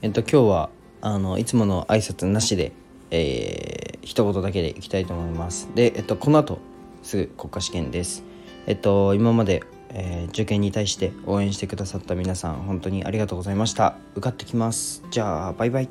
えっと今日はあのいつもの挨拶なしで、えー、一言だけでいきたいと思います。でえっとこの後すぐ国家試験です。えっと今まで、えー、受験に対して応援してくださった皆さん本当にありがとうございました。受かってきます。じゃあバイバイ。